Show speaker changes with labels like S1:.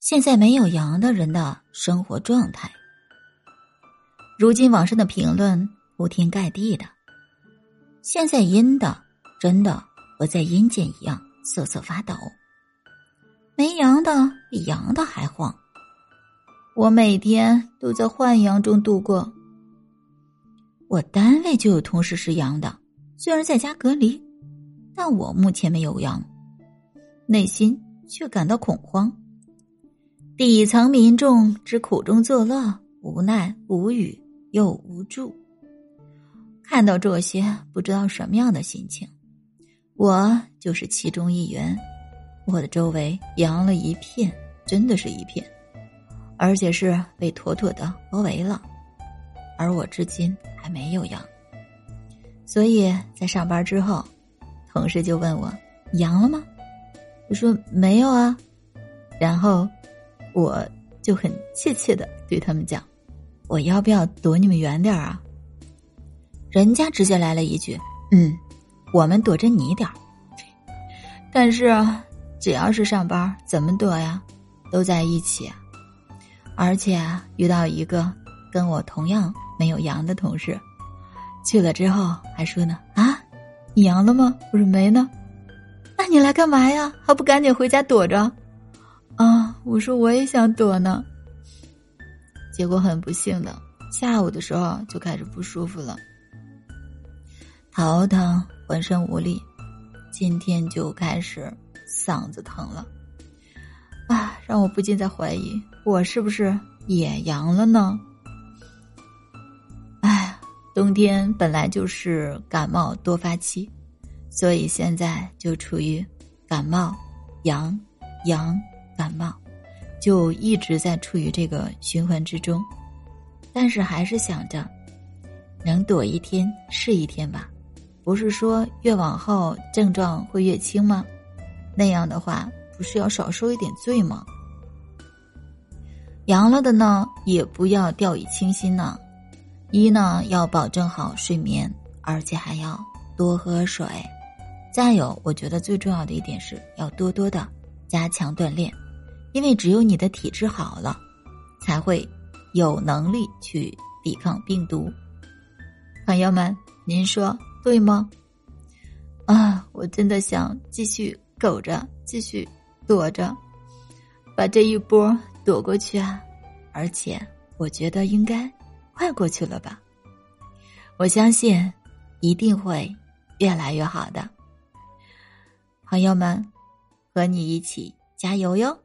S1: 现在没有阳的人的生活状态。如今网上的评论铺天盖地的，现在阴的真的和在阴间一样瑟瑟发抖，没阳的比阳的还慌。我每天都在换阳中度过。我单位就有同事是阳的，虽然在家隔离，但我目前没有阳，内心却感到恐慌。底层民众之苦中作乐，无奈无语又无助。看到这些，不知道什么样的心情。我就是其中一员，我的周围阳了一片，真的是一片。而且是被妥妥的包围了，而我至今还没有阳，所以在上班之后，同事就问我阳了吗？我说没有啊，然后我就很怯怯的对他们讲，我要不要躲你们远点啊？人家直接来了一句，嗯，我们躲着你点儿，但是只要是上班，怎么躲呀？都在一起。而且遇到一个跟我同样没有阳的同事，去了之后还说呢：“啊，你阳了吗？”我说：“没呢。”那你来干嘛呀？还不赶紧回家躲着？啊，我说我也想躲呢。结果很不幸的，下午的时候就开始不舒服了，头疼，浑身无力，今天就开始嗓子疼了。啊，让我不禁在怀疑，我是不是也阳了呢？哎，冬天本来就是感冒多发期，所以现在就处于感冒、阳、阳、感冒，就一直在处于这个循环之中。但是还是想着，能躲一天是一天吧。不是说越往后症状会越轻吗？那样的话。不是要少受一点罪吗？阳了的呢，也不要掉以轻心呢。一呢，要保证好睡眠，而且还要多喝水。再有，我觉得最重要的一点是要多多的加强锻炼，因为只有你的体质好了，才会有能力去抵抗病毒。朋友们，您说对吗？啊，我真的想继续苟着，继续。躲着，把这一波躲过去啊！而且我觉得应该快过去了吧。我相信一定会越来越好的，朋友们，和你一起加油哟！